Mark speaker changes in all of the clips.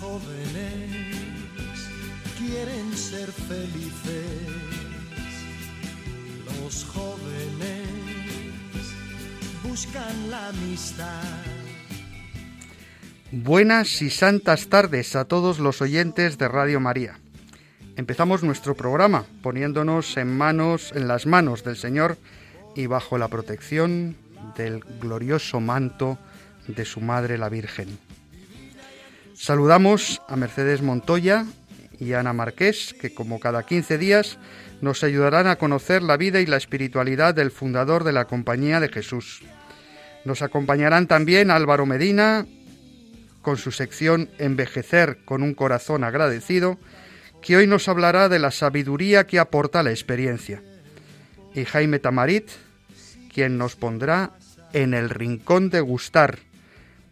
Speaker 1: Jóvenes quieren ser felices. Los jóvenes buscan la amistad.
Speaker 2: Buenas y santas tardes a todos los oyentes de Radio María. Empezamos nuestro programa poniéndonos en manos en las manos del Señor y bajo la protección del glorioso manto de su madre la Virgen. Saludamos a Mercedes Montoya y Ana Marqués, que como cada 15 días nos ayudarán a conocer la vida y la espiritualidad del fundador de la Compañía de Jesús. Nos acompañarán también Álvaro Medina con su sección Envejecer con un corazón agradecido, que hoy nos hablará de la sabiduría que aporta la experiencia. Y Jaime Tamarit, quien nos pondrá en el rincón de gustar,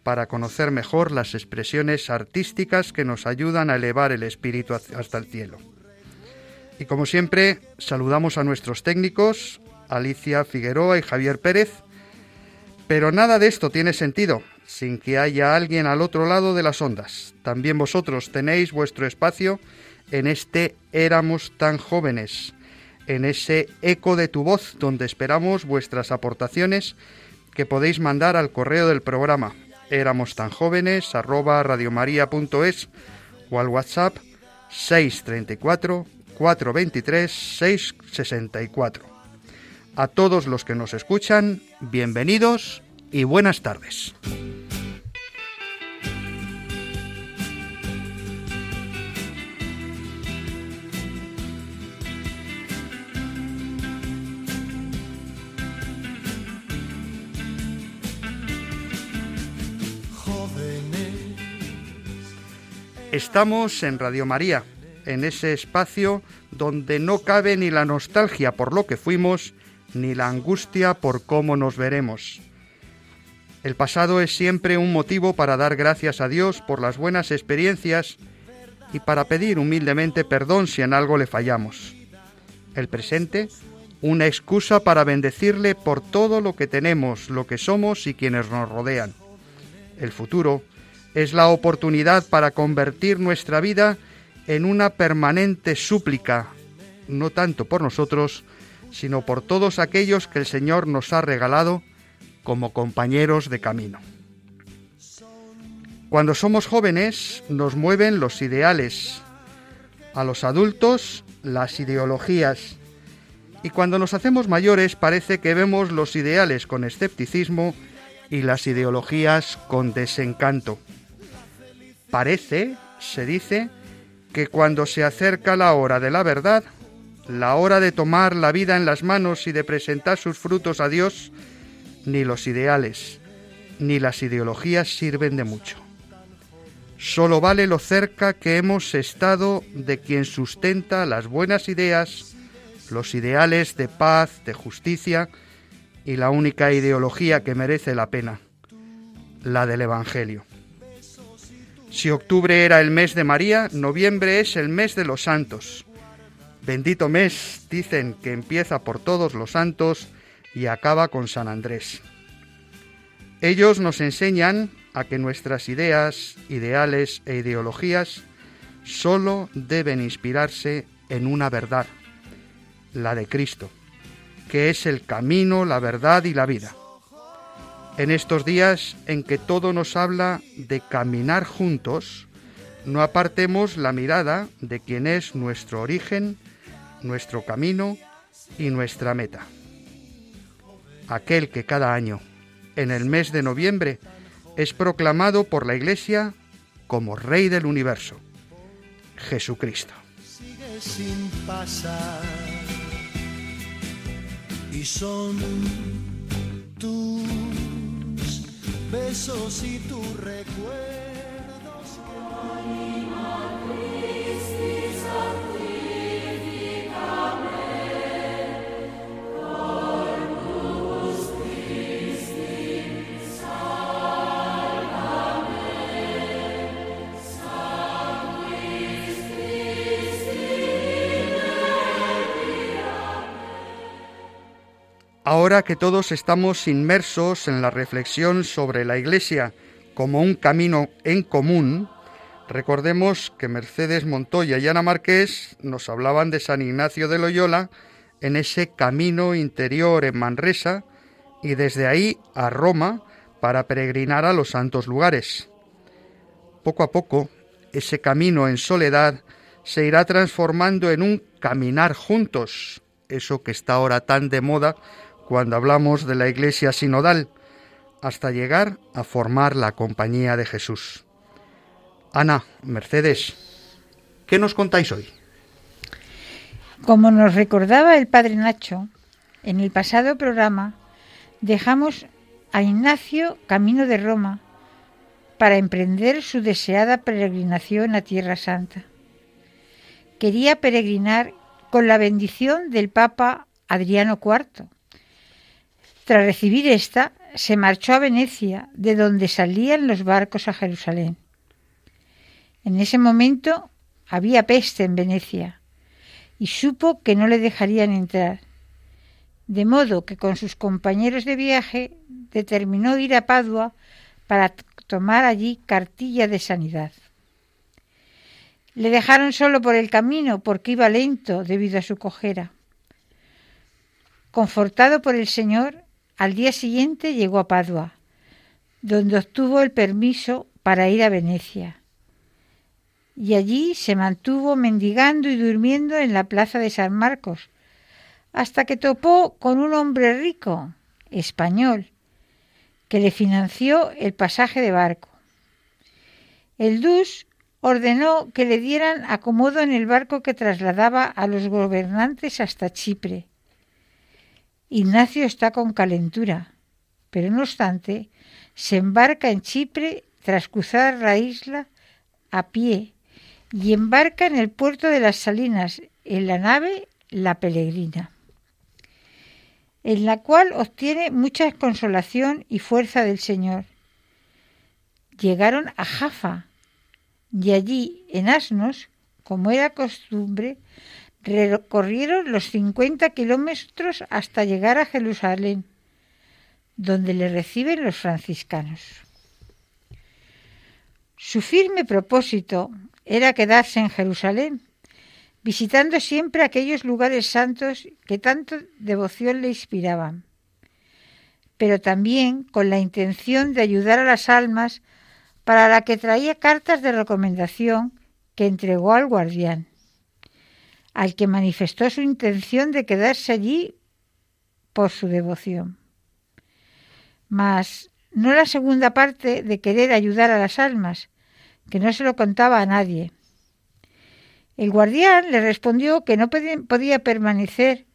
Speaker 2: para conocer mejor las expresiones artísticas que nos ayudan a elevar el espíritu hasta el cielo. Y como siempre, saludamos a nuestros técnicos, Alicia Figueroa y Javier Pérez, pero nada de esto tiene sentido sin que haya alguien al otro lado de las ondas. También vosotros tenéis vuestro espacio en este Éramos tan jóvenes, en ese eco de tu voz donde esperamos vuestras aportaciones que podéis mandar al correo del programa éramos tan jóvenes arroba radiomaria.es o al WhatsApp 634 423 664. A todos los que nos escuchan, bienvenidos y buenas tardes. Estamos en Radio María, en ese espacio donde no cabe ni la nostalgia por lo que fuimos, ni la angustia por cómo nos veremos. El pasado es siempre un motivo para dar gracias a Dios por las buenas experiencias y para pedir humildemente perdón si en algo le fallamos. El presente, una excusa para bendecirle por todo lo que tenemos, lo que somos y quienes nos rodean. El futuro, es la oportunidad para convertir nuestra vida en una permanente súplica, no tanto por nosotros, sino por todos aquellos que el Señor nos ha regalado como compañeros de camino. Cuando somos jóvenes nos mueven los ideales, a los adultos las ideologías, y cuando nos hacemos mayores parece que vemos los ideales con escepticismo y las ideologías con desencanto. Parece, se dice, que cuando se acerca la hora de la verdad, la hora de tomar la vida en las manos y de presentar sus frutos a Dios, ni los ideales, ni las ideologías sirven de mucho. Solo vale lo cerca que hemos estado de quien sustenta las buenas ideas, los ideales de paz, de justicia y la única ideología que merece la pena, la del Evangelio. Si octubre era el mes de María, noviembre es el mes de los santos. Bendito mes, dicen que empieza por todos los santos y acaba con San Andrés. Ellos nos enseñan a que nuestras ideas, ideales e ideologías solo deben inspirarse en una verdad, la de Cristo, que es el camino, la verdad y la vida. En estos días en que todo nos habla de caminar juntos, no apartemos la mirada de quien es nuestro origen, nuestro camino y nuestra meta. Aquel que cada año, en el mes de noviembre, es proclamado por la Iglesia como Rey del Universo, Jesucristo.
Speaker 1: Sigue sin pasar y son besos y tus recuerdos.
Speaker 2: Ahora que todos estamos inmersos en la reflexión sobre la Iglesia como un camino en común, recordemos que Mercedes Montoya y Ana Marqués nos hablaban de San Ignacio de Loyola en ese camino interior en Manresa y desde ahí a Roma para peregrinar a los santos lugares. Poco a poco, ese camino en soledad se irá transformando en un caminar juntos, eso que está ahora tan de moda cuando hablamos de la Iglesia sinodal, hasta llegar a formar la compañía de Jesús. Ana, Mercedes, ¿qué nos contáis hoy?
Speaker 3: Como nos recordaba el padre Nacho, en el pasado programa dejamos a Ignacio camino de Roma para emprender su deseada peregrinación a Tierra Santa. Quería peregrinar con la bendición del Papa Adriano IV, tras recibir esta, se marchó a Venecia, de donde salían los barcos a Jerusalén. En ese momento había peste en Venecia y supo que no le dejarían entrar, de modo que con sus compañeros de viaje determinó ir a Padua para tomar allí cartilla de sanidad. Le dejaron solo por el camino porque iba lento debido a su cojera. Confortado por el Señor, al día siguiente llegó a Padua, donde obtuvo el permiso para ir a Venecia. Y allí se mantuvo mendigando y durmiendo en la plaza de San Marcos, hasta que topó con un hombre rico, español, que le financió el pasaje de barco. El Dus ordenó que le dieran acomodo en el barco que trasladaba a los gobernantes hasta Chipre Ignacio está con calentura, pero no obstante, se embarca en Chipre tras cruzar la isla a pie y embarca en el puerto de las Salinas, en la nave La Peregrina, en la cual obtiene mucha consolación y fuerza del Señor. Llegaron a Jaffa y allí, en asnos, como era costumbre, recorrieron los 50 kilómetros hasta llegar a Jerusalén, donde le reciben los franciscanos. Su firme propósito era quedarse en Jerusalén, visitando siempre aquellos lugares santos que tanto devoción le inspiraban, pero también con la intención de ayudar a las almas para la que traía cartas de recomendación que entregó al guardián al que manifestó su intención de quedarse allí por su devoción. Mas no la segunda parte de querer ayudar a las almas, que no se lo contaba a nadie. El guardián le respondió que no podía permanecer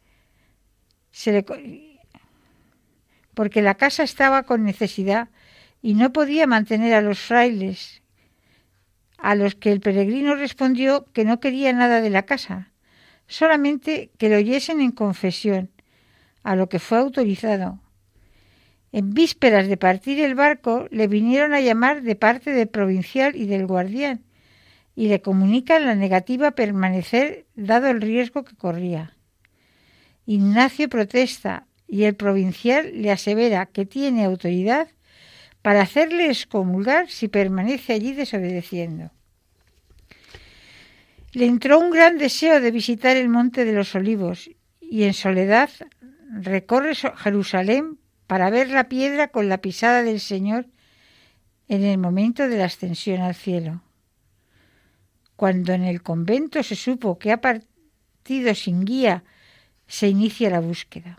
Speaker 3: porque la casa estaba con necesidad y no podía mantener a los frailes, a los que el peregrino respondió que no quería nada de la casa, solamente que lo oyesen en confesión, a lo que fue autorizado. En vísperas de partir el barco le vinieron a llamar de parte del provincial y del guardián, y le comunican la negativa a permanecer dado el riesgo que corría. Ignacio protesta y el provincial le asevera que tiene autoridad para hacerle excomulgar si permanece allí desobedeciendo. Le entró un gran deseo de visitar el Monte de los Olivos y en soledad recorre Jerusalén para ver la piedra con la pisada del Señor en el momento de la ascensión al cielo. Cuando en el convento se supo que ha partido sin guía, se inicia la búsqueda.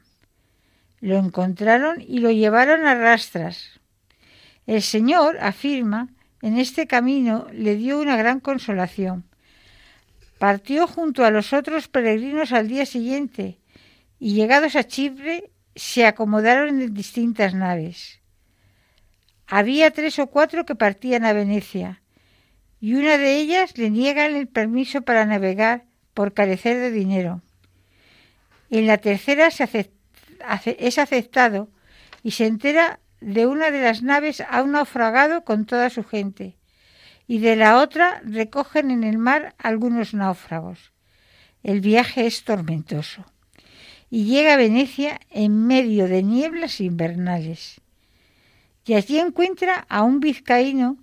Speaker 3: Lo encontraron y lo llevaron a rastras. El Señor, afirma, en este camino le dio una gran consolación Partió junto a los otros peregrinos al día siguiente y llegados a Chipre se acomodaron en distintas naves. Había tres o cuatro que partían a Venecia y una de ellas le niegan el permiso para navegar por carecer de dinero. En la tercera es aceptado y se entera de una de las naves a un naufragado con toda su gente y de la otra recogen en el mar algunos náufragos. El viaje es tormentoso. y llega a Venecia en medio de nieblas invernales. Y allí encuentra a un vizcaíno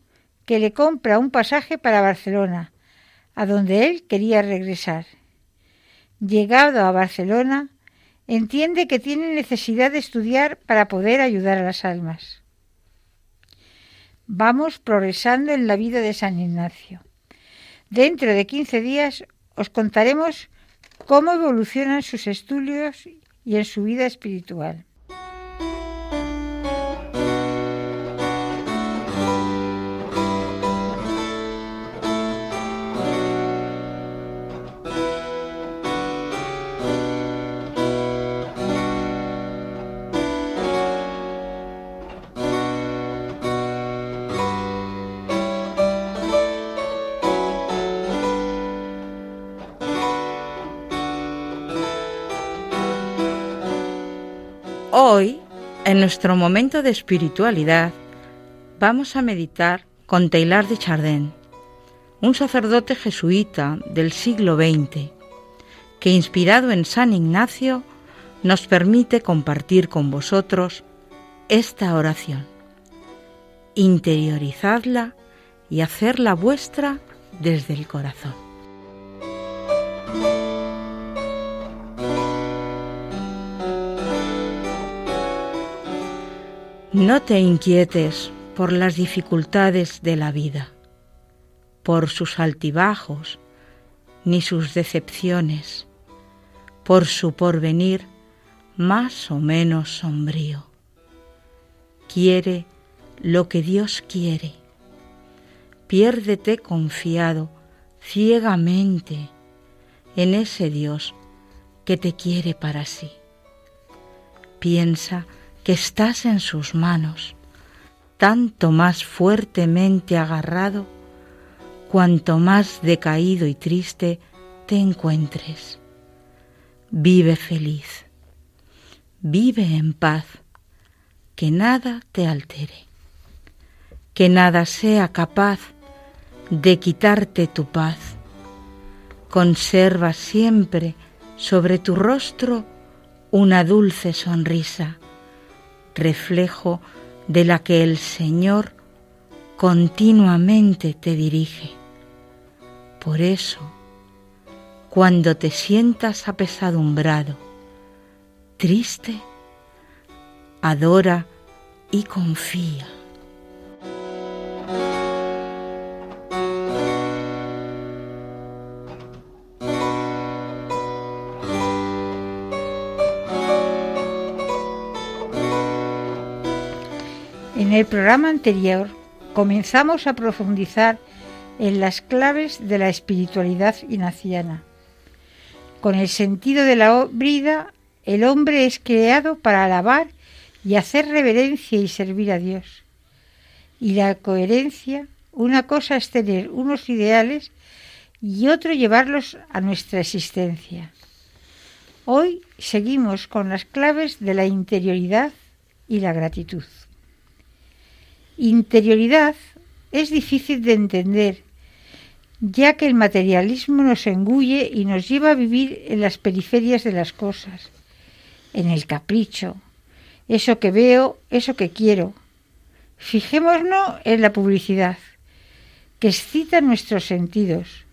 Speaker 3: que le compra un pasaje para Barcelona, a donde él quería regresar. Llegado a Barcelona, entiende que tiene necesidad de estudiar para poder ayudar a las almas. Vamos progresando en la vida de San Ignacio. Dentro de 15 días os contaremos cómo evolucionan sus estudios y en su vida espiritual.
Speaker 4: En nuestro momento de espiritualidad, vamos a meditar con Taylor de Chardin, un sacerdote jesuita del siglo XX, que inspirado en San Ignacio nos permite compartir con vosotros esta oración. Interiorizadla y hacerla vuestra desde el corazón. No te inquietes por las dificultades de la vida, por sus altibajos, ni sus decepciones, por su porvenir más o menos sombrío. Quiere lo que Dios quiere. Piérdete confiado ciegamente en ese Dios que te quiere para sí. Piensa estás en sus manos, tanto más fuertemente agarrado cuanto más decaído y triste te encuentres. Vive feliz, vive en paz, que nada te altere, que nada sea capaz de quitarte tu paz. Conserva siempre sobre tu rostro una dulce sonrisa reflejo de la que el Señor continuamente te dirige. Por eso, cuando te sientas apesadumbrado, triste, adora y confía.
Speaker 3: En el programa anterior comenzamos a profundizar en las claves de la espiritualidad ignaciana. Con el sentido de la vida, el hombre es creado para alabar y hacer reverencia y servir a Dios. Y la coherencia, una cosa es tener unos ideales y otro llevarlos a nuestra existencia. Hoy seguimos con las claves de la interioridad y la gratitud. Interioridad es difícil de entender, ya que el materialismo nos engulle y nos lleva a vivir en las periferias de las cosas, en el capricho, eso que veo, eso que quiero. Fijémonos en la publicidad, que excita nuestros sentidos,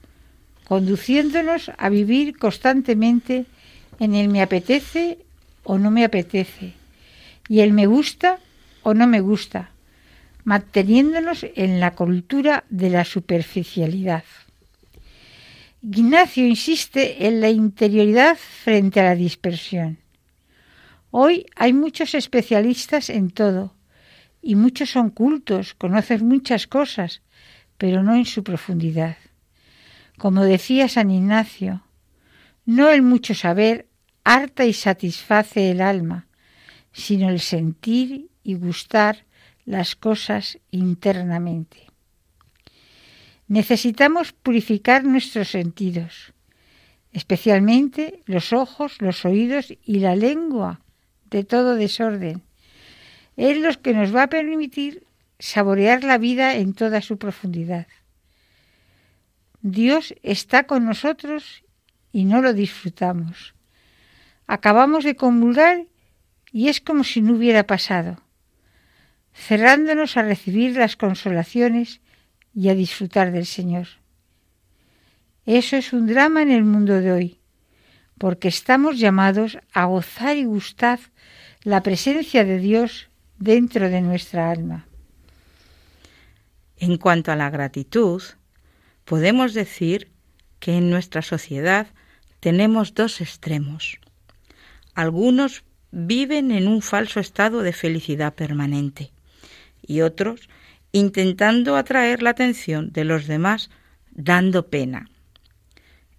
Speaker 3: conduciéndonos a vivir constantemente en el me apetece o no me apetece, y el me gusta o no me gusta manteniéndonos en la cultura de la superficialidad. Ignacio insiste en la interioridad frente a la dispersión. Hoy hay muchos especialistas en todo, y muchos son cultos, conocen muchas cosas, pero no en su profundidad. Como decía San Ignacio, no el mucho saber harta y satisface el alma, sino el sentir y gustar las cosas internamente. Necesitamos purificar nuestros sentidos, especialmente los ojos, los oídos y la lengua de todo desorden. Es lo que nos va a permitir saborear la vida en toda su profundidad. Dios está con nosotros y no lo disfrutamos. Acabamos de comulgar y es como si no hubiera pasado, cerrándonos a recibir las consolaciones y a disfrutar del Señor. Eso es un drama en el mundo de hoy, porque estamos llamados a gozar y gustar la presencia de Dios dentro de nuestra alma.
Speaker 4: En cuanto a la gratitud, podemos decir que en nuestra sociedad tenemos dos extremos. Algunos viven en un falso estado de felicidad permanente y otros intentando atraer la atención de los demás dando pena.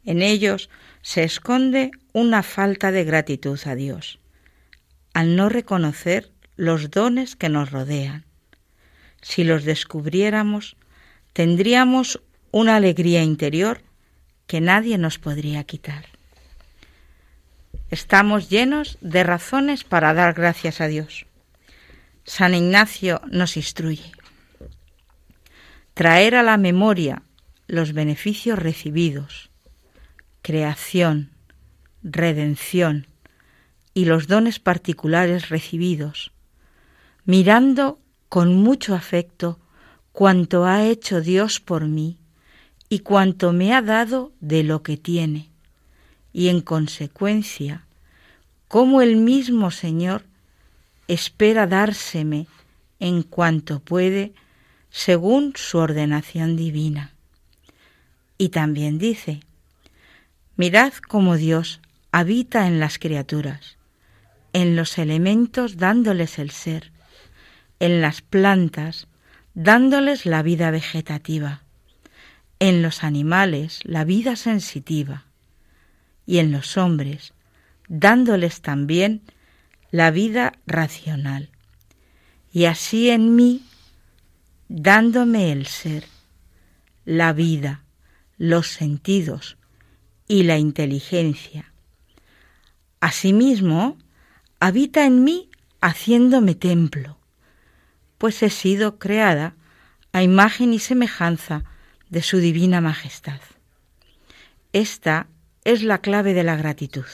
Speaker 4: En ellos se esconde una falta de gratitud a Dios, al no reconocer los dones que nos rodean. Si los descubriéramos, tendríamos una alegría interior que nadie nos podría quitar. Estamos llenos de razones para dar gracias a Dios. San Ignacio nos instruye. Traer a la memoria los beneficios recibidos, creación, redención y los dones particulares recibidos, mirando con mucho afecto cuanto ha hecho Dios por mí y cuanto me ha dado de lo que tiene, y en consecuencia, cómo el mismo Señor espera dárseme en cuanto puede, según su ordenación divina. Y también dice, mirad cómo Dios habita en las criaturas, en los elementos dándoles el ser, en las plantas dándoles la vida vegetativa, en los animales la vida sensitiva y en los hombres, dándoles también la vida racional. Y así en mí, dándome el ser, la vida, los sentidos y la inteligencia. Asimismo, habita en mí haciéndome templo, pues he sido creada a imagen y semejanza de su divina majestad. Esta es la clave de la gratitud.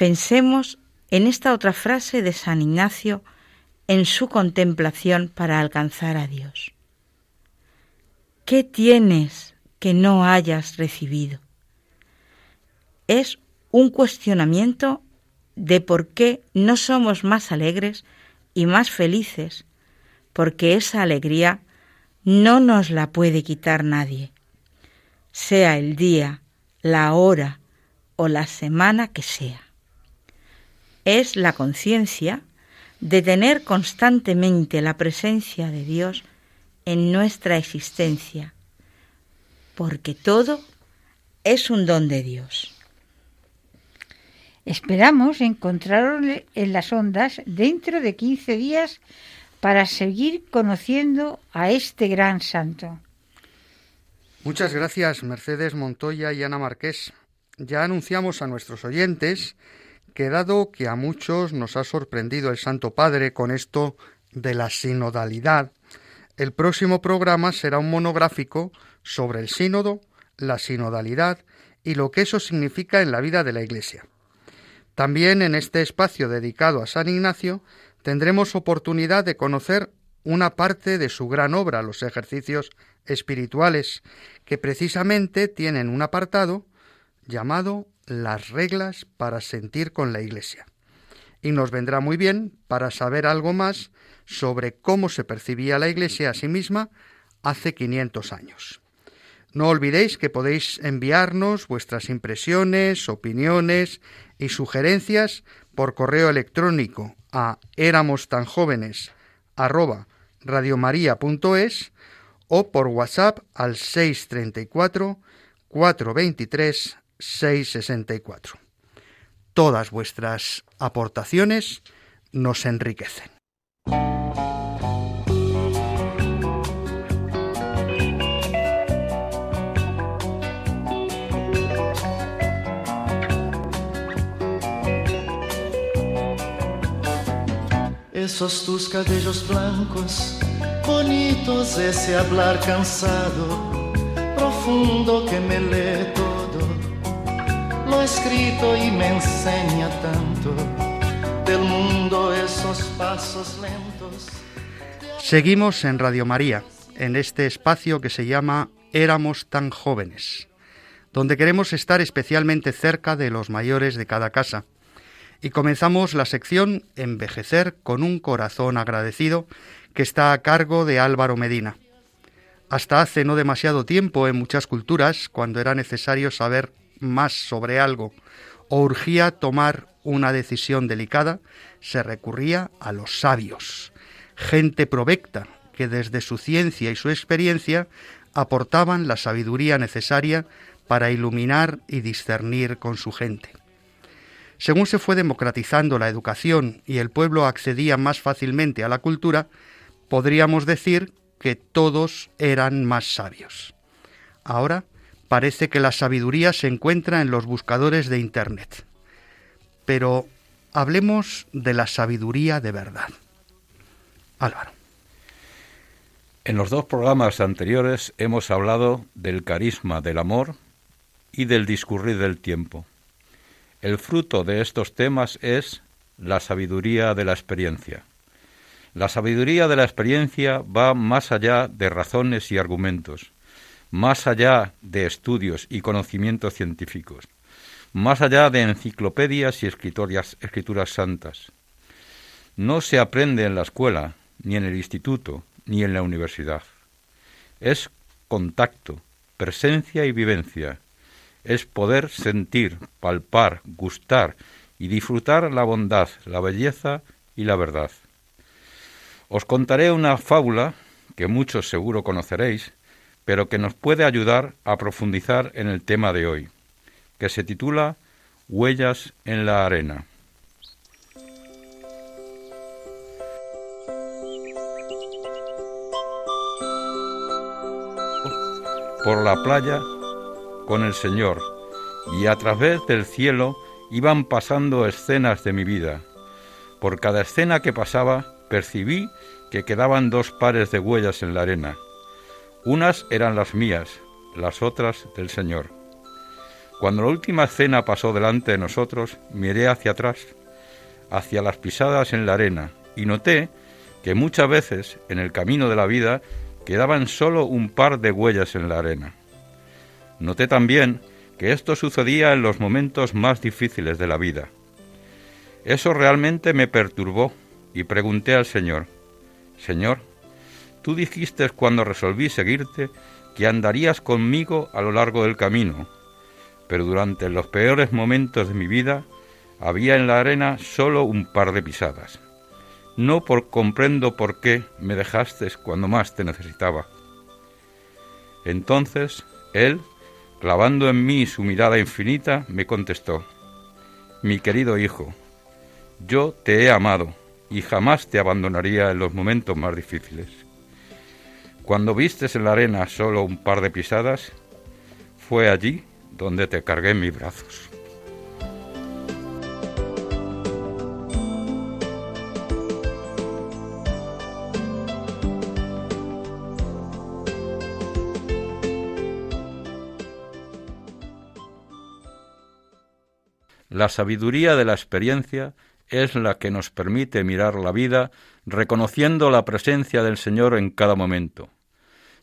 Speaker 4: Pensemos en esta otra frase de San Ignacio en su contemplación para alcanzar a Dios. ¿Qué tienes que no hayas recibido? Es un cuestionamiento de por qué no somos más alegres y más felices, porque esa alegría no nos la puede quitar nadie, sea el día, la hora o la semana que sea. Es la conciencia de tener constantemente la presencia de Dios en nuestra existencia, porque todo es un don de Dios.
Speaker 3: Esperamos encontraros en las ondas dentro de 15 días para seguir conociendo a este gran santo.
Speaker 2: Muchas gracias, Mercedes Montoya y Ana Marqués. Ya anunciamos a nuestros oyentes que dado que a muchos nos ha sorprendido el Santo Padre con esto de la sinodalidad, el próximo programa será un monográfico sobre el sínodo, la sinodalidad y lo que eso significa en la vida de la Iglesia. También en este espacio dedicado a San Ignacio tendremos oportunidad de conocer una parte de su gran obra, los ejercicios espirituales, que precisamente tienen un apartado llamado Las reglas para sentir con la Iglesia. Y nos vendrá muy bien para saber algo más sobre cómo se percibía la Iglesia a sí misma hace 500 años. No olvidéis que podéis enviarnos vuestras impresiones, opiniones y sugerencias por correo electrónico a éramos tan jóvenes radiomaria.es o por WhatsApp al 634 423 664. Todas vuestras aportaciones nos enriquecen.
Speaker 1: Esos tus cabellos blancos, bonitos, ese hablar cansado, profundo que me lee todo. Lo escrito y me enseña tanto del mundo esos pasos lentos.
Speaker 2: Seguimos en Radio María, en este espacio que se llama Éramos tan jóvenes, donde queremos estar especialmente cerca de los mayores de cada casa. Y comenzamos la sección Envejecer con un corazón agradecido, que está a cargo de Álvaro Medina. Hasta hace no demasiado tiempo en muchas culturas, cuando era necesario saber más sobre algo o urgía tomar una decisión delicada, se recurría a los sabios, gente provecta que desde su ciencia y su experiencia aportaban la sabiduría necesaria para iluminar y discernir con su gente. Según se fue democratizando la educación y el pueblo accedía más fácilmente a la cultura, podríamos decir que todos eran más sabios. Ahora parece que la sabiduría se encuentra en los buscadores de Internet. Pero hablemos de la sabiduría de verdad. Álvaro.
Speaker 5: En los dos programas anteriores hemos hablado del carisma del amor y del discurrir del tiempo. El fruto de estos temas es la sabiduría de la experiencia. La sabiduría de la experiencia va más allá de razones y argumentos más allá de estudios y conocimientos científicos, más allá de enciclopedias y escrituras santas. No se aprende en la escuela, ni en el instituto, ni en la universidad. Es contacto, presencia y vivencia. Es poder sentir, palpar, gustar y disfrutar la bondad, la belleza y la verdad. Os contaré una fábula que muchos seguro conoceréis, pero que nos puede ayudar a profundizar en el tema de hoy, que se titula Huellas en la arena. Por la playa con el Señor, y a través del cielo iban pasando escenas de mi vida. Por cada escena que pasaba, percibí que quedaban dos pares de huellas en la arena unas eran las mías, las otras del Señor. Cuando la última cena pasó delante de nosotros, miré hacia atrás, hacia las pisadas en la arena, y noté que muchas veces en el camino de la vida quedaban solo un par de huellas en la arena. Noté también que esto sucedía en los momentos más difíciles de la vida. Eso realmente me perturbó y pregunté al Señor, Señor, Tú dijiste cuando resolví seguirte que andarías conmigo a lo largo del camino, pero durante los peores momentos de mi vida había en la arena solo un par de pisadas. No por comprendo por qué me dejaste cuando más te necesitaba. Entonces él, clavando en mí su mirada infinita, me contestó, Mi querido hijo, yo te he amado y jamás te abandonaría en los momentos más difíciles. Cuando vistes en la arena solo un par de pisadas, fue allí donde te cargué en mis brazos. La sabiduría de la experiencia es la que nos permite mirar la vida reconociendo la presencia del Señor en cada momento.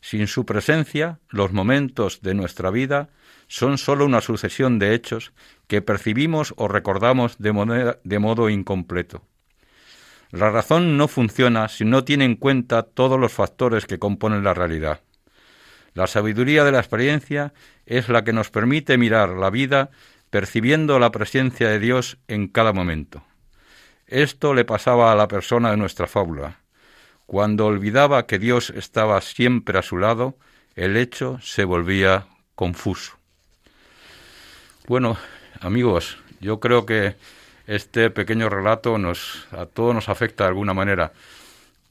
Speaker 5: Sin su presencia, los momentos de nuestra vida son sólo una sucesión de hechos que percibimos o recordamos de, de modo incompleto. La razón no funciona si no tiene en cuenta todos los factores que componen la realidad. La sabiduría de la experiencia es la que nos permite mirar la vida percibiendo la presencia de Dios en cada momento. Esto le pasaba a la persona de nuestra fábula. Cuando olvidaba que Dios estaba siempre a su lado, el hecho se volvía confuso. Bueno, amigos, yo creo que este pequeño relato nos, a todos nos afecta de alguna manera.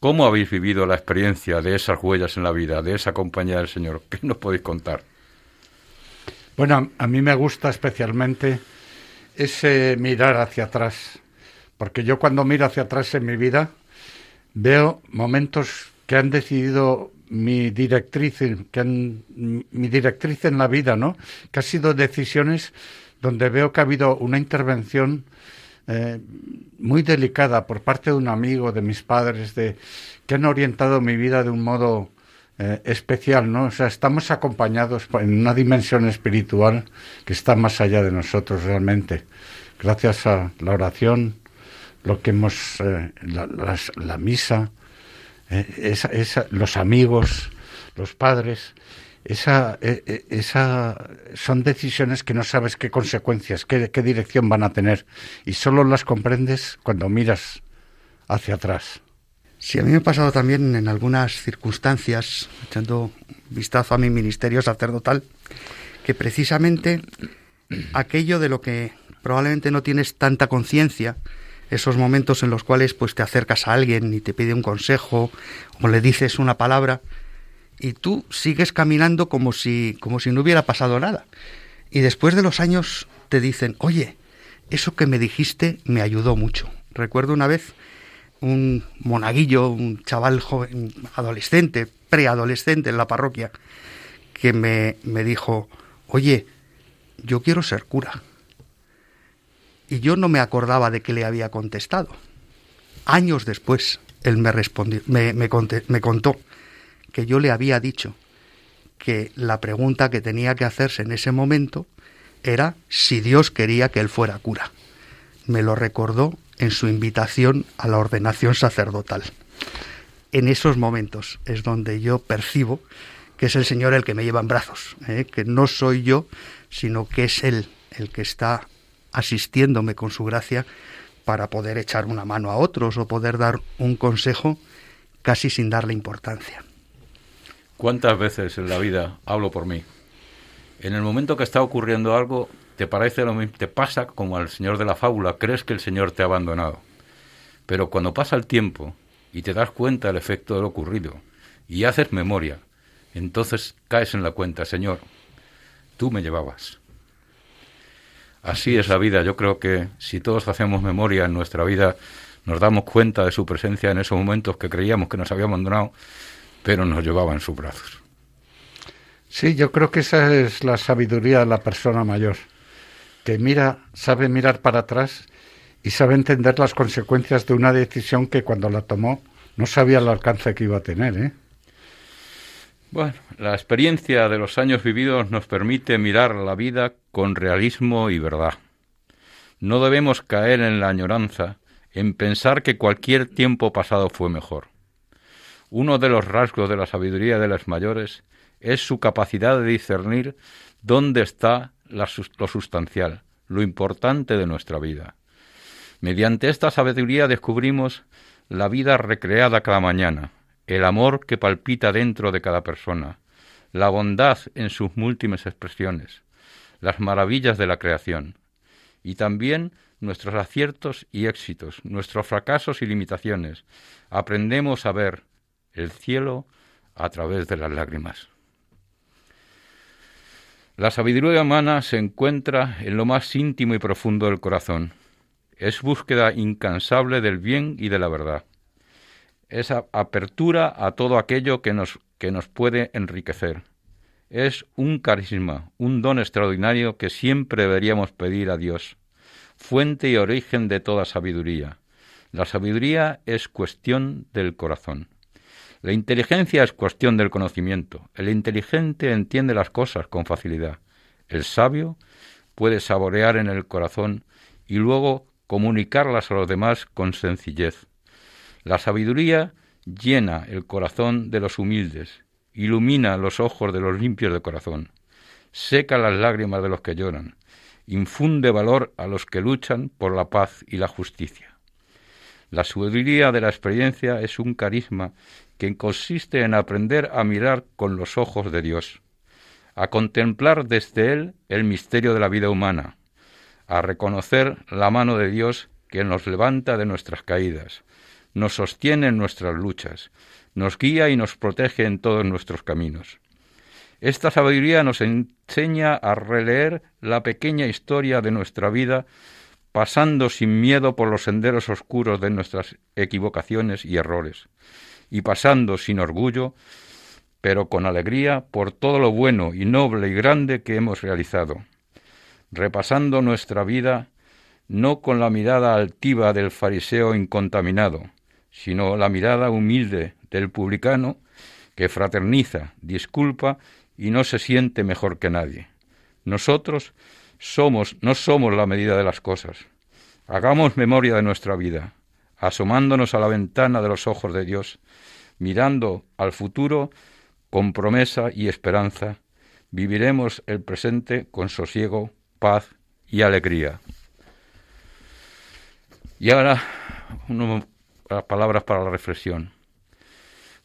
Speaker 5: ¿Cómo habéis vivido la experiencia de esas huellas en la vida, de esa compañía del Señor? ¿Qué nos podéis contar?
Speaker 6: Bueno, a mí me gusta especialmente ese mirar hacia atrás, porque yo cuando miro hacia atrás en mi vida veo momentos que han decidido mi directriz, que han, mi directriz en la vida, ¿no? Que han sido decisiones donde veo que ha habido una intervención eh, muy delicada por parte de un amigo, de mis padres, de que han orientado mi vida de un modo eh, especial, ¿no? O sea, estamos acompañados en una dimensión espiritual que está más allá de nosotros realmente. Gracias a la oración, lo que hemos, eh, la, misa, los amigos, los padres, esa, e, e, esa, son decisiones que no sabes qué consecuencias, qué, qué dirección van a tener y solo las comprendes cuando miras hacia atrás.
Speaker 2: Sí, a mí me ha pasado también en algunas circunstancias, echando vistazo a mi ministerio sacerdotal, que precisamente aquello de lo que probablemente no tienes tanta conciencia, esos momentos en los cuales pues te acercas a alguien y te pide un consejo o le dices una palabra, y tú sigues caminando como si, como si no hubiera pasado nada. Y después de los años te dicen, oye, eso que me dijiste me ayudó mucho. Recuerdo una vez un monaguillo, un chaval joven, adolescente, preadolescente en la parroquia, que me, me dijo, oye, yo quiero ser cura. Y yo no me acordaba de que le había contestado. Años después, él me, respondió, me, me contó que yo le había dicho que la pregunta que tenía que hacerse en ese momento era si Dios quería que él fuera cura. Me lo recordó en su invitación a la ordenación sacerdotal. En esos momentos es donde yo percibo que es el Señor el que me lleva en brazos, ¿eh? que no soy yo, sino que es Él el que está asistiéndome con su gracia para poder echar una mano a otros o poder dar un consejo casi sin darle importancia.
Speaker 5: ¿Cuántas veces en la vida hablo por mí? En el momento que está ocurriendo algo, te parece lo mismo, te pasa como al señor de la fábula, crees que el señor te ha abandonado. Pero cuando pasa el tiempo y te das cuenta del efecto de lo ocurrido y haces memoria, entonces caes en la cuenta, Señor, tú me llevabas. Así es la vida. Yo creo que si todos hacemos memoria en nuestra vida, nos damos cuenta de su presencia en esos momentos que creíamos que nos había abandonado pero nos llevaba en sus brazos.
Speaker 6: Sí, yo creo que esa es la sabiduría de la persona mayor, que mira, sabe mirar para atrás y sabe entender las consecuencias de una decisión que cuando la tomó no sabía el alcance que iba a tener. ¿eh?
Speaker 5: Bueno, la experiencia de los años vividos nos permite mirar la vida con realismo y verdad. No debemos caer en la añoranza, en pensar que cualquier tiempo pasado fue mejor. Uno de los rasgos de la sabiduría de las mayores es su capacidad de discernir dónde está lo sustancial, lo importante de nuestra vida. Mediante esta sabiduría descubrimos la vida recreada cada mañana, el amor que palpita dentro de cada persona, la bondad en sus múltiples expresiones, las maravillas de la creación, y también nuestros aciertos y éxitos, nuestros fracasos y limitaciones. Aprendemos a ver, el cielo a través de las lágrimas. La sabiduría humana se encuentra en lo más íntimo y profundo del corazón. Es búsqueda incansable del bien y de la verdad. Es apertura a todo aquello que nos, que nos puede enriquecer. Es un carisma, un don extraordinario que siempre deberíamos pedir a Dios, fuente y origen de toda sabiduría. La sabiduría es cuestión del corazón. La inteligencia es cuestión del conocimiento. El inteligente entiende las cosas con facilidad. El sabio puede saborear en el corazón y luego comunicarlas a los demás con sencillez. La sabiduría llena el corazón de los humildes, ilumina los ojos de los limpios de corazón, seca las lágrimas de los que lloran, infunde valor a los que luchan por la paz y la justicia. La sabiduría de la experiencia es un carisma que consiste en aprender a mirar con los ojos de Dios, a contemplar desde Él el misterio de la vida humana, a reconocer la mano de Dios que nos levanta de nuestras caídas, nos sostiene en nuestras luchas, nos guía y nos protege en todos nuestros caminos. Esta sabiduría nos enseña a releer la pequeña historia de nuestra vida, pasando sin miedo por los senderos oscuros de nuestras equivocaciones y errores, y pasando sin orgullo, pero con alegría por todo lo bueno y noble y grande que hemos realizado. repasando nuestra vida no con la mirada altiva del fariseo incontaminado, sino la mirada humilde del publicano que fraterniza, disculpa y no se siente mejor que nadie. Nosotros somos, no somos la medida de las cosas. Hagamos memoria de nuestra vida, asomándonos a la ventana de los ojos de Dios, mirando al futuro con promesa y esperanza, viviremos el presente con sosiego, paz y alegría. Y ahora unas palabras para la reflexión.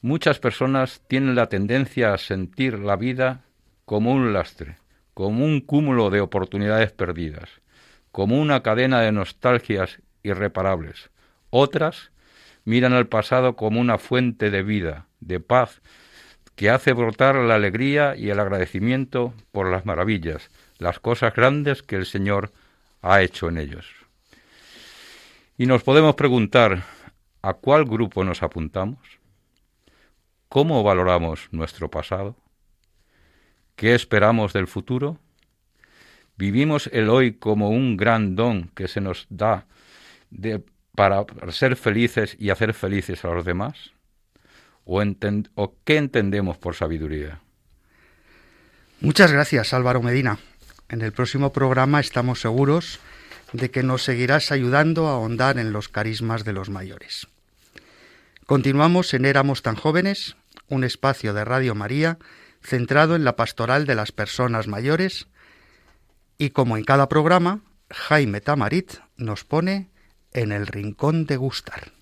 Speaker 5: Muchas personas tienen la tendencia a sentir la vida como un lastre, como un cúmulo de oportunidades perdidas, como una cadena de nostalgias irreparables. Otras miran al pasado como una fuente de vida, de paz, que hace brotar la alegría y el agradecimiento por las maravillas, las cosas grandes que el Señor ha hecho en ellos. Y nos podemos preguntar, ¿a cuál grupo nos apuntamos? ¿Cómo valoramos nuestro pasado? ¿Qué esperamos del futuro? ¿Vivimos el hoy como un gran don que se nos da para ser felices y hacer felices a los demás? ¿O, ¿O qué entendemos por sabiduría?
Speaker 2: Muchas gracias, Álvaro Medina. En el próximo programa estamos seguros de que nos seguirás ayudando a ahondar en los carismas de los mayores. Continuamos en Éramos tan jóvenes, un espacio de Radio María centrado en la pastoral de las personas mayores y como en cada programa, Jaime Tamarit nos pone en el rincón de gustar.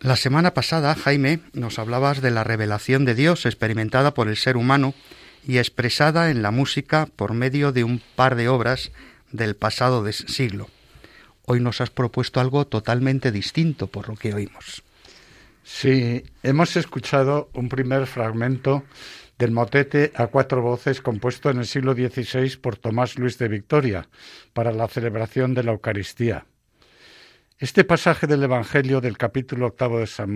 Speaker 2: La semana pasada, Jaime, nos hablabas de la revelación de Dios experimentada por el ser humano y expresada en la música por medio de un par de obras del pasado siglo. Hoy nos has propuesto algo totalmente distinto por lo que oímos.
Speaker 6: Sí, hemos escuchado un primer fragmento del motete a cuatro voces compuesto en el siglo XVI por Tomás Luis de Victoria para la celebración de la Eucaristía. Este pasaje del Evangelio del capítulo octavo de San,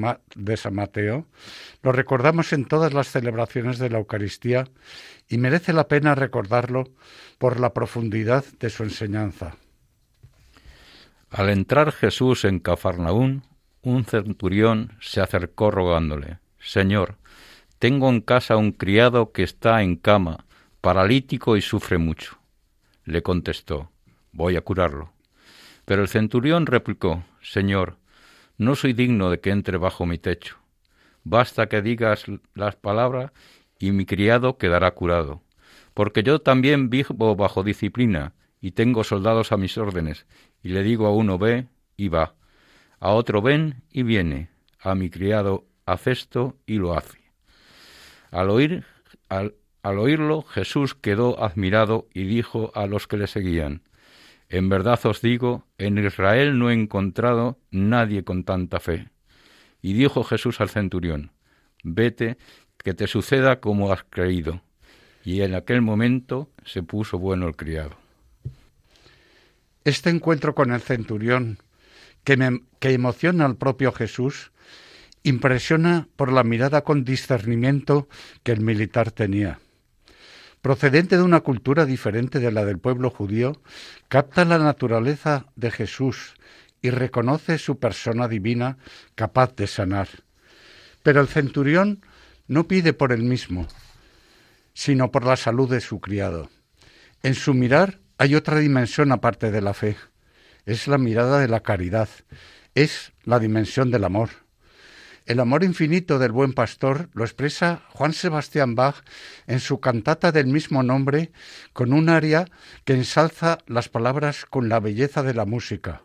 Speaker 6: Mateo lo recordamos en todas las celebraciones de la Eucaristía y merece la pena recordarlo por la profundidad de su enseñanza.
Speaker 5: Al entrar Jesús en Cafarnaún, un centurión se acercó rogándole, Señor, tengo en casa un criado que está en cama, paralítico y sufre mucho. Le contestó, voy a curarlo. Pero el centurión replicó, Señor, no soy digno de que entre bajo mi techo. Basta que digas las palabras y mi criado quedará curado. Porque yo también vivo bajo disciplina y tengo soldados a mis órdenes, y le digo a uno ve y va, a otro ven y viene, a mi criado haz esto y lo hace. Al, oír, al, al oírlo Jesús quedó admirado y dijo a los que le seguían, en verdad os digo, en Israel no he encontrado nadie con tanta fe. Y dijo Jesús al centurión, vete, que te suceda como has creído. Y en aquel momento se puso bueno el criado.
Speaker 6: Este encuentro con el centurión, que, que emociona al propio Jesús, impresiona por la mirada con discernimiento que el militar tenía procedente de una cultura diferente de la del pueblo judío, capta la naturaleza de Jesús y reconoce su persona divina capaz de sanar. Pero el centurión no pide por él mismo, sino por la salud de su criado. En su mirar hay otra dimensión aparte de la fe. Es la mirada de la caridad, es la dimensión del amor. El amor infinito del buen pastor lo expresa Juan Sebastián Bach en su cantata del mismo nombre, con un aria que ensalza las palabras con la belleza de la música.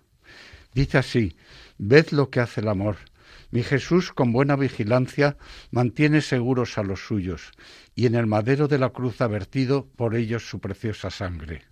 Speaker 6: Dice así, ved lo que hace el amor. Mi Jesús con buena vigilancia mantiene seguros a los suyos, y en el madero de la cruz ha vertido por ellos su preciosa sangre.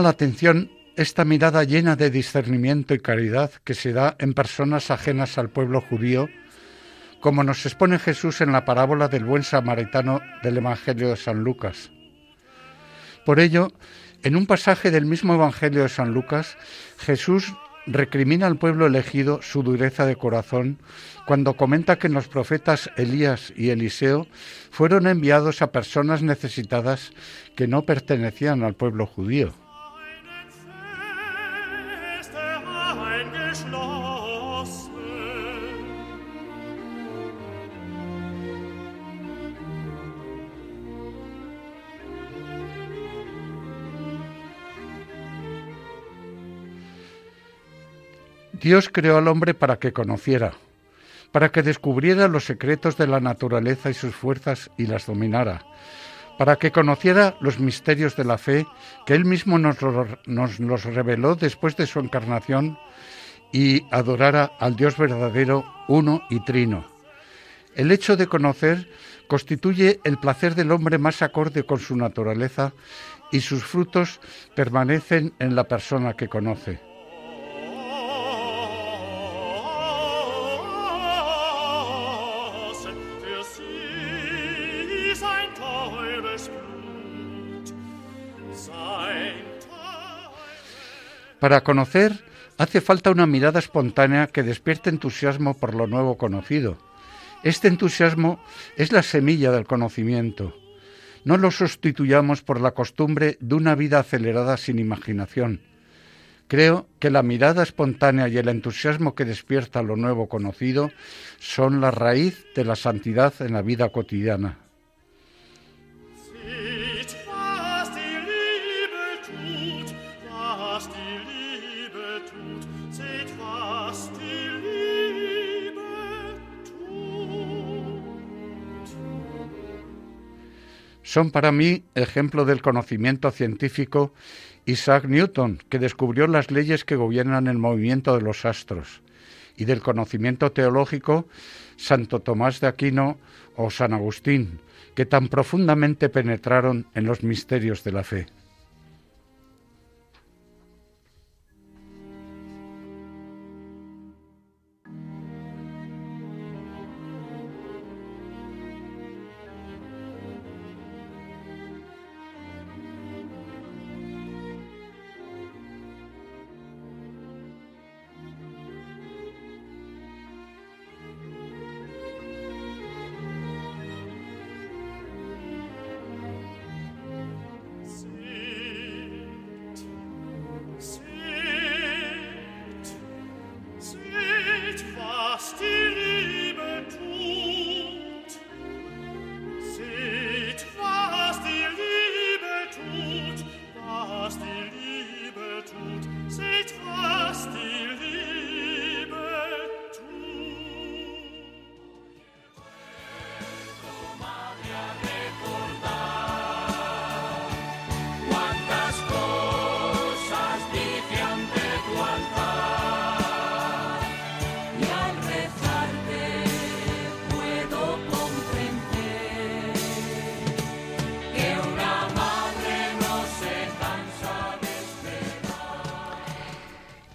Speaker 6: La atención esta mirada llena de discernimiento y caridad que se da en personas ajenas al pueblo judío, como nos expone Jesús en la parábola del buen samaritano del Evangelio de San Lucas. Por ello, en un pasaje del mismo Evangelio de San Lucas, Jesús recrimina al pueblo elegido su dureza de corazón cuando comenta que los profetas Elías y Eliseo fueron enviados a personas necesitadas que no pertenecían al pueblo judío. Dios creó al hombre para que conociera, para que descubriera los secretos de la naturaleza y sus fuerzas y las dominara, para que conociera los misterios de la fe que Él mismo nos, los reveló después de su encarnación y adorara al Dios verdadero, uno y trino. El hecho de conocer constituye el placer del hombre más acorde con su naturaleza y sus frutos permanecen en la persona que conoce. Para conocer hace falta una mirada espontánea que despierte entusiasmo por lo nuevo conocido. Este entusiasmo es la semilla del conocimiento. No lo sustituyamos por la costumbre de una vida acelerada sin imaginación. Creo que la mirada espontánea y el entusiasmo que despierta lo nuevo conocido son la raíz de la santidad en la vida cotidiana. Son para mí ejemplo del conocimiento científico Isaac Newton, que descubrió las leyes que gobiernan el movimiento de los astros, y del conocimiento teológico Santo Tomás de Aquino o San Agustín, que tan profundamente penetraron en los misterios de la fe.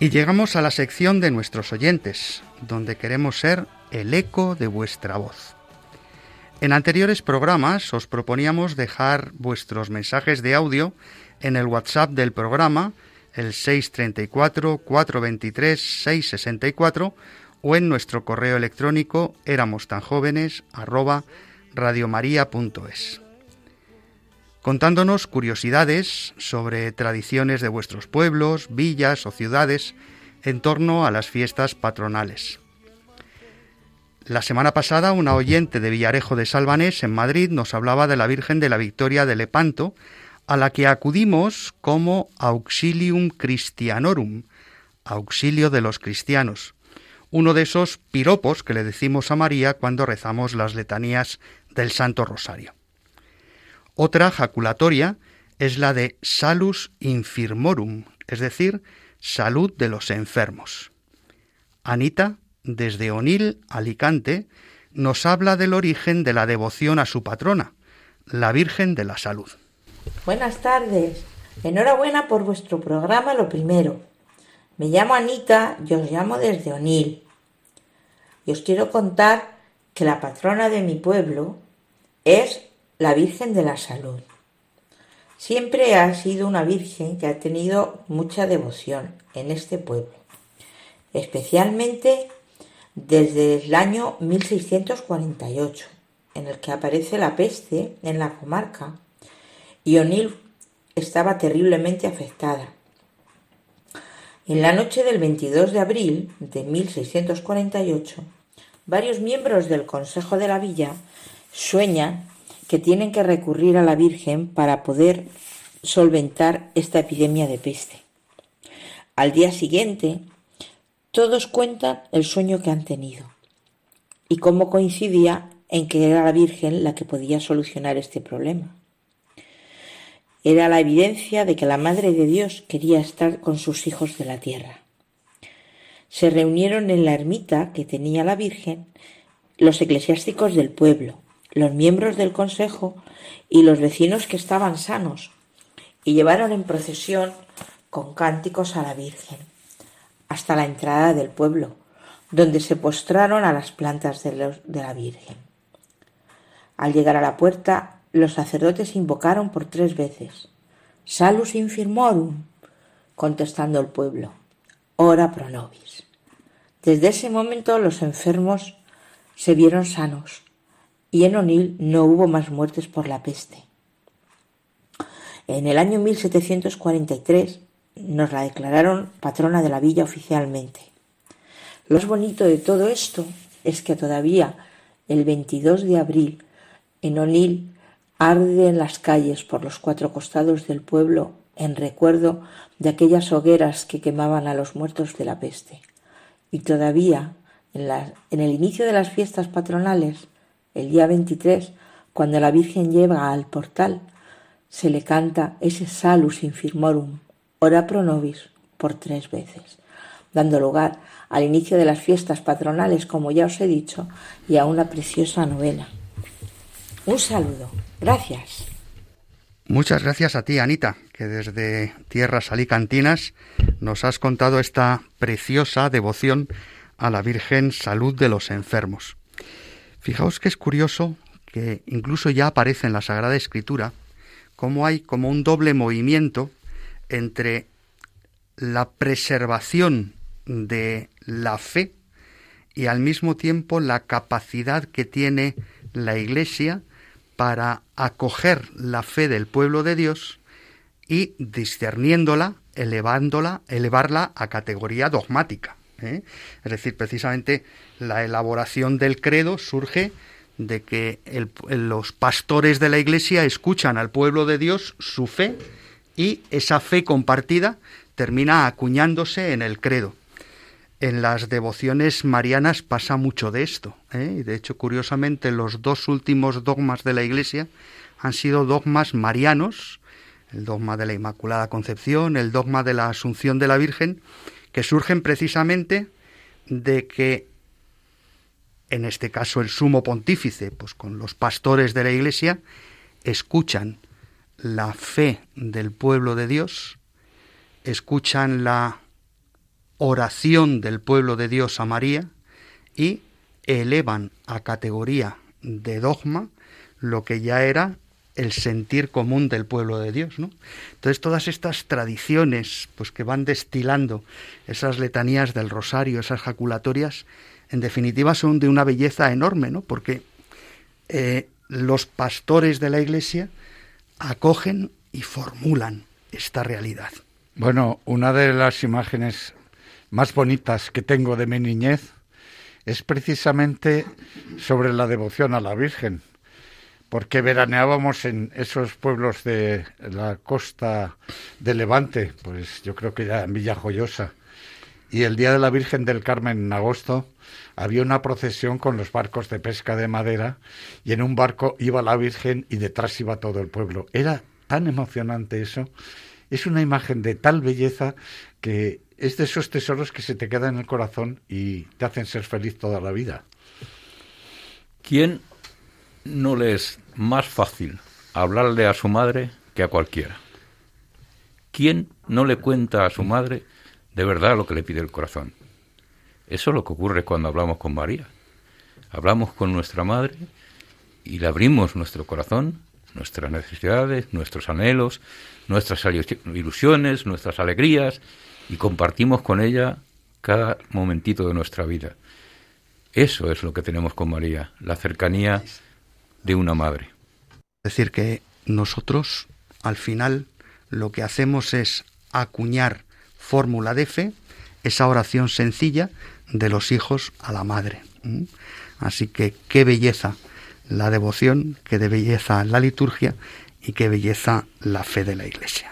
Speaker 2: Llegamos a la sección de nuestros oyentes, donde queremos ser el eco de vuestra voz. En anteriores programas os proponíamos dejar vuestros mensajes de audio en el WhatsApp del programa, el 634-423-664, o en nuestro correo electrónico éramos tan jóvenes contándonos curiosidades sobre tradiciones de vuestros pueblos, villas o ciudades en torno a las fiestas patronales. La semana pasada una oyente de Villarejo de Salvanés en Madrid nos hablaba de la Virgen de la Victoria de Lepanto, a la que acudimos como Auxilium Christianorum, auxilio de los cristianos, uno de esos piropos que le decimos a María cuando rezamos las letanías del Santo Rosario. Otra jaculatoria es la de salus infirmorum, es decir, salud de los enfermos. Anita, desde Onil, Alicante, nos habla del origen de la devoción a su patrona, la Virgen de la Salud.
Speaker 4: Buenas tardes. Enhorabuena por vuestro programa, lo primero. Me llamo Anita y os llamo desde Onil. Y os quiero contar que la patrona de mi pueblo es la Virgen de la Salud. Siempre ha sido una Virgen que ha tenido mucha devoción en este pueblo, especialmente desde el año 1648, en el que aparece la peste en la comarca y O'Neill estaba terriblemente afectada. En la noche del 22 de abril de 1648, varios miembros del Consejo de la Villa sueñan que tienen que recurrir a la Virgen para poder solventar esta epidemia de peste. Al día siguiente, todos cuentan el sueño que han tenido y cómo coincidía en que era la Virgen la que podía solucionar este problema. Era la evidencia de que la Madre de Dios quería estar con sus hijos de la tierra. Se reunieron en la ermita que tenía la Virgen los eclesiásticos del pueblo, los miembros del consejo y los vecinos que estaban sanos, y llevaron en procesión con cánticos a la Virgen, hasta la entrada del pueblo, donde se postraron a las plantas de, la Virgen. Al llegar a la puerta, los sacerdotes invocaron por tres veces, Salus infirmorum, contestando el pueblo, ora pro nobis. Desde ese momento los enfermos se vieron sanos y en O'Neill no hubo más muertes por la peste. En el año 1743 nos la declararon patrona de la villa oficialmente. Lo más bonito de todo esto es que todavía el 22 de abril en O'Neill arde en las calles por los cuatro costados del pueblo en recuerdo de aquellas hogueras que quemaban a los muertos de la peste. Y todavía en, en el inicio de las fiestas patronales el día 23, cuando la Virgen llega al portal, se le canta ese Salus Infirmorum, ora pro nobis, por tres veces, dando lugar al inicio de las fiestas patronales, como ya os he dicho, y a una preciosa novena. Un saludo. Gracias.
Speaker 2: Muchas gracias a ti, Anita, que desde tierras alicantinas nos has contado esta preciosa devoción a la Virgen Salud de los Enfermos. Fijaos que es curioso que incluso ya aparece en la Sagrada Escritura cómo hay como un doble movimiento entre la preservación de la fe y al mismo tiempo la capacidad que tiene la Iglesia para acoger la fe del pueblo de Dios y discerniéndola, elevándola, elevarla a categoría dogmática. ¿Eh? Es decir, precisamente la elaboración del credo surge de que los pastores de la Iglesia escuchan al pueblo de Dios su fe y esa fe compartida termina acuñándose en el credo. En las devociones marianas pasa mucho de esto. ¿eh? De hecho, curiosamente, los dos últimos dogmas de la Iglesia han sido dogmas marianos, el dogma de la Inmaculada Concepción, el dogma de la Asunción de la Virgen, que surgen precisamente de que, en este caso el sumo pontífice, pues con los pastores de la Iglesia, escuchan la fe del pueblo de Dios, escuchan la oración del pueblo de Dios a María y elevan a categoría de dogma lo que ya era el sentir común del pueblo de Dios, ¿no? Entonces todas estas tradiciones, pues que van destilando esas letanías del rosario, esas jaculatorias, en definitiva son de una belleza enorme, ¿no? Porque eh, los pastores de la Iglesia acogen y formulan esta realidad.
Speaker 6: Bueno, una de las imágenes más bonitas que tengo de mi niñez es precisamente sobre la devoción a la Virgen, porque veraneábamos en esos pueblos de la costa de Levante, pues yo creo que ya en Villa Joyosa, y el día de la Virgen del Carmen en agosto había una procesión con los barcos de pesca de madera y en un barco iba la Virgen y detrás iba todo el pueblo. Era tan emocionante eso. Es una imagen de tal belleza que es de esos tesoros que se te quedan en el corazón y te hacen ser feliz toda la vida.
Speaker 5: ¿Quién no le es más fácil hablarle a su madre que a cualquiera? ¿Quién no le cuenta a su madre de verdad lo que le pide el corazón? Eso es lo que ocurre cuando hablamos con María. Hablamos con nuestra madre y le abrimos nuestro corazón, nuestras necesidades, nuestros anhelos, nuestras ilusiones, nuestras alegrías y compartimos con ella cada momentito de nuestra vida. Eso es lo que tenemos con María, la cercanía de una madre.
Speaker 2: Es decir, que nosotros al final lo que hacemos es acuñar fórmula de fe, esa oración sencilla de los hijos a la madre. Así que qué belleza la devoción, qué de belleza la liturgia y qué belleza la fe de la Iglesia.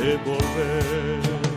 Speaker 7: de volver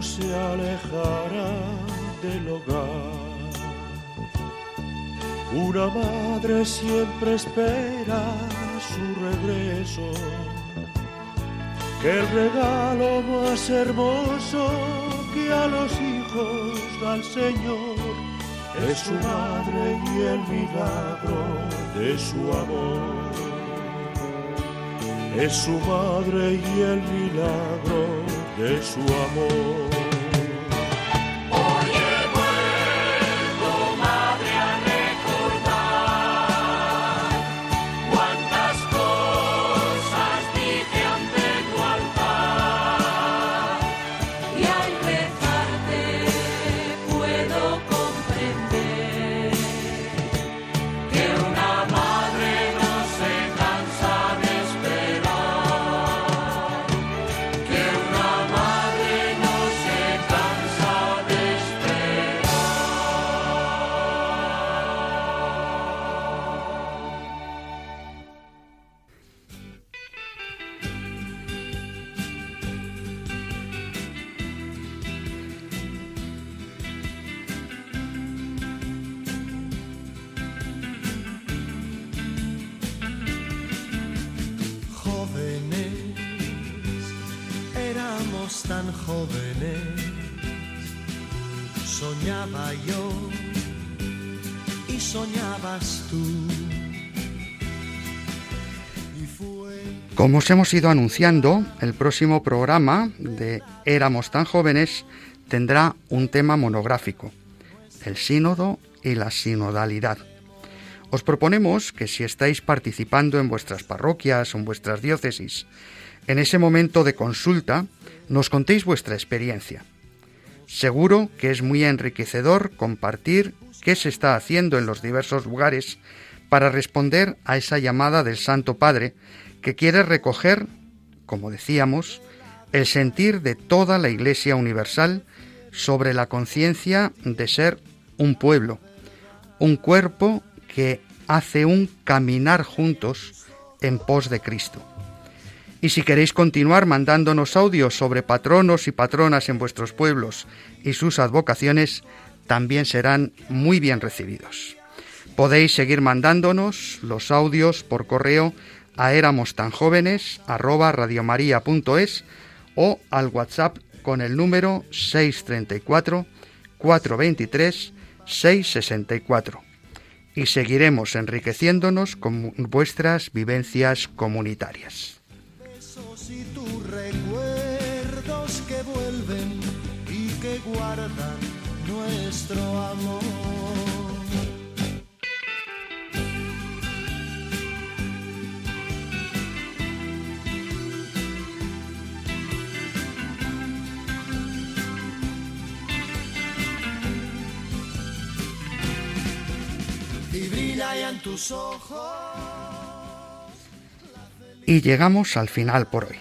Speaker 7: se alejará del hogar. Una madre siempre espera su regreso, que el regalo más hermoso que a los hijos da el Señor es su madre y el milagro de su amor. Es su madre y el milagro de su amor.
Speaker 2: Como os hemos ido anunciando, el próximo programa de Éramos tan jóvenes tendrá un tema monográfico, el sínodo y la sinodalidad. Os proponemos que si estáis participando en vuestras parroquias o en vuestras diócesis, en ese momento de consulta, nos contéis vuestra experiencia. Seguro que es muy enriquecedor compartir qué se está haciendo en los diversos lugares para responder a esa llamada del Santo Padre que quiere recoger, como decíamos, el sentir de toda la Iglesia Universal sobre la conciencia de ser un pueblo, un cuerpo que hace un caminar juntos en pos de Cristo. Y si queréis continuar mandándonos audios sobre patronos y patronas en vuestros pueblos y sus advocaciones, también serán muy bien recibidos. Podéis seguir mandándonos los audios por correo a éramos tan jóvenes radiomaria.es o al WhatsApp con el número 634 423 664 y seguiremos enriqueciéndonos con vuestras vivencias comunitarias.
Speaker 7: y tus recuerdos que vuelven y que guardan nuestro amor.
Speaker 2: Y llegamos al final por hoy.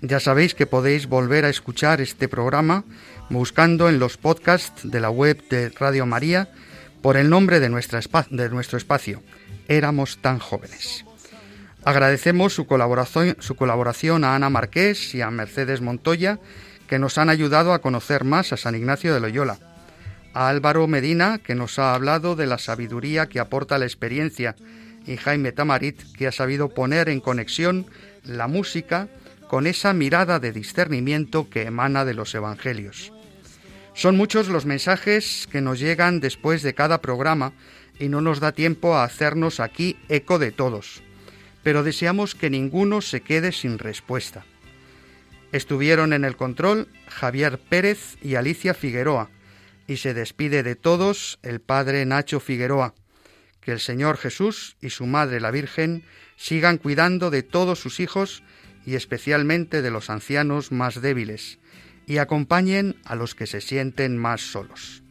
Speaker 2: Ya sabéis que podéis volver a escuchar este programa buscando en los podcasts de la web de Radio María por el nombre de nuestro espacio, Éramos tan jóvenes. Agradecemos su colaboración, su colaboración a Ana Marqués y a Mercedes Montoya, que nos han ayudado a conocer más a San Ignacio de Loyola a Álvaro Medina, que nos ha hablado de la sabiduría que aporta la experiencia, y Jaime Tamarit, que ha sabido poner en conexión la música con esa mirada de discernimiento que emana de los Evangelios. Son muchos los mensajes que nos llegan después de cada programa y no nos da tiempo a hacernos aquí eco de todos, pero deseamos que ninguno se quede sin respuesta. Estuvieron en el control Javier Pérez y Alicia Figueroa, y se despide de todos el Padre Nacho Figueroa. Que el Señor Jesús y su Madre la Virgen sigan cuidando de todos sus hijos y especialmente de los ancianos más débiles, y acompañen a los que se sienten más solos.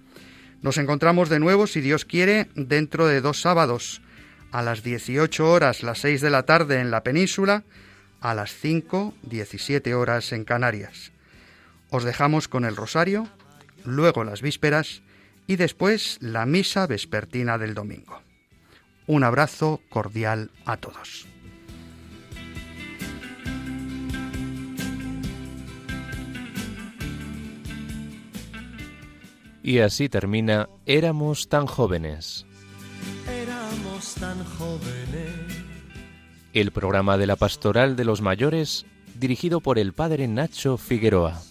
Speaker 2: Nos encontramos de nuevo, si Dios quiere, dentro de dos sábados, a las 18 horas, las 6 de la tarde en la península, a las 5, 17 horas en Canarias. Os dejamos con el rosario luego las vísperas y después la misa vespertina del domingo. Un abrazo cordial a todos.
Speaker 8: Y así termina Éramos tan jóvenes.
Speaker 7: Éramos tan jóvenes.
Speaker 8: El programa de la Pastoral de los Mayores dirigido por el padre Nacho Figueroa.